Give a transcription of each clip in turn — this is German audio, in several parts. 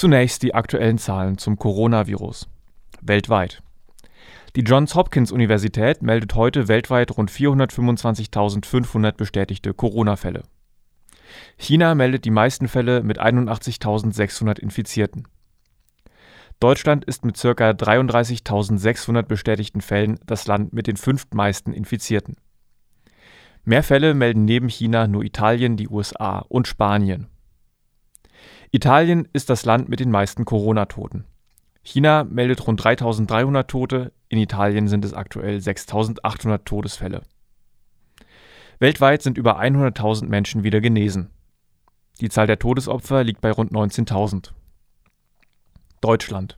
Zunächst die aktuellen Zahlen zum Coronavirus. Weltweit. Die Johns Hopkins Universität meldet heute weltweit rund 425.500 bestätigte Corona-Fälle. China meldet die meisten Fälle mit 81.600 Infizierten. Deutschland ist mit ca. 33.600 bestätigten Fällen das Land mit den fünftmeisten Infizierten. Mehr Fälle melden neben China nur Italien, die USA und Spanien. Italien ist das Land mit den meisten Corona-Toten. China meldet rund 3300 Tote, in Italien sind es aktuell 6800 Todesfälle. Weltweit sind über 100.000 Menschen wieder genesen. Die Zahl der Todesopfer liegt bei rund 19.000. Deutschland.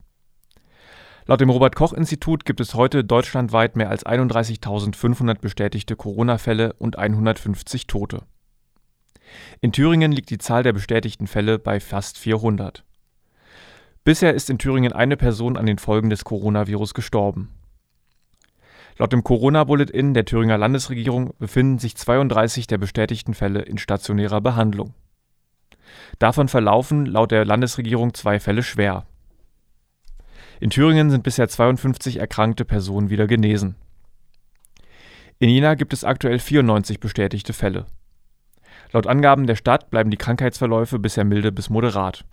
Laut dem Robert Koch Institut gibt es heute deutschlandweit mehr als 31.500 bestätigte Corona-Fälle und 150 Tote. In Thüringen liegt die Zahl der bestätigten Fälle bei fast 400. Bisher ist in Thüringen eine Person an den Folgen des Coronavirus gestorben. Laut dem Corona-Bulletin der Thüringer Landesregierung befinden sich 32 der bestätigten Fälle in stationärer Behandlung. Davon verlaufen laut der Landesregierung zwei Fälle schwer. In Thüringen sind bisher 52 erkrankte Personen wieder genesen. In Jena gibt es aktuell 94 bestätigte Fälle. Laut Angaben der Stadt bleiben die Krankheitsverläufe bisher milde bis moderat.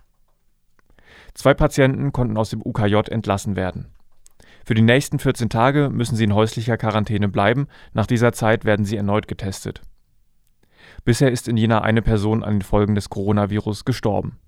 Zwei Patienten konnten aus dem UKJ entlassen werden. Für die nächsten 14 Tage müssen sie in häuslicher Quarantäne bleiben, nach dieser Zeit werden sie erneut getestet. Bisher ist in Jena eine Person an den Folgen des Coronavirus gestorben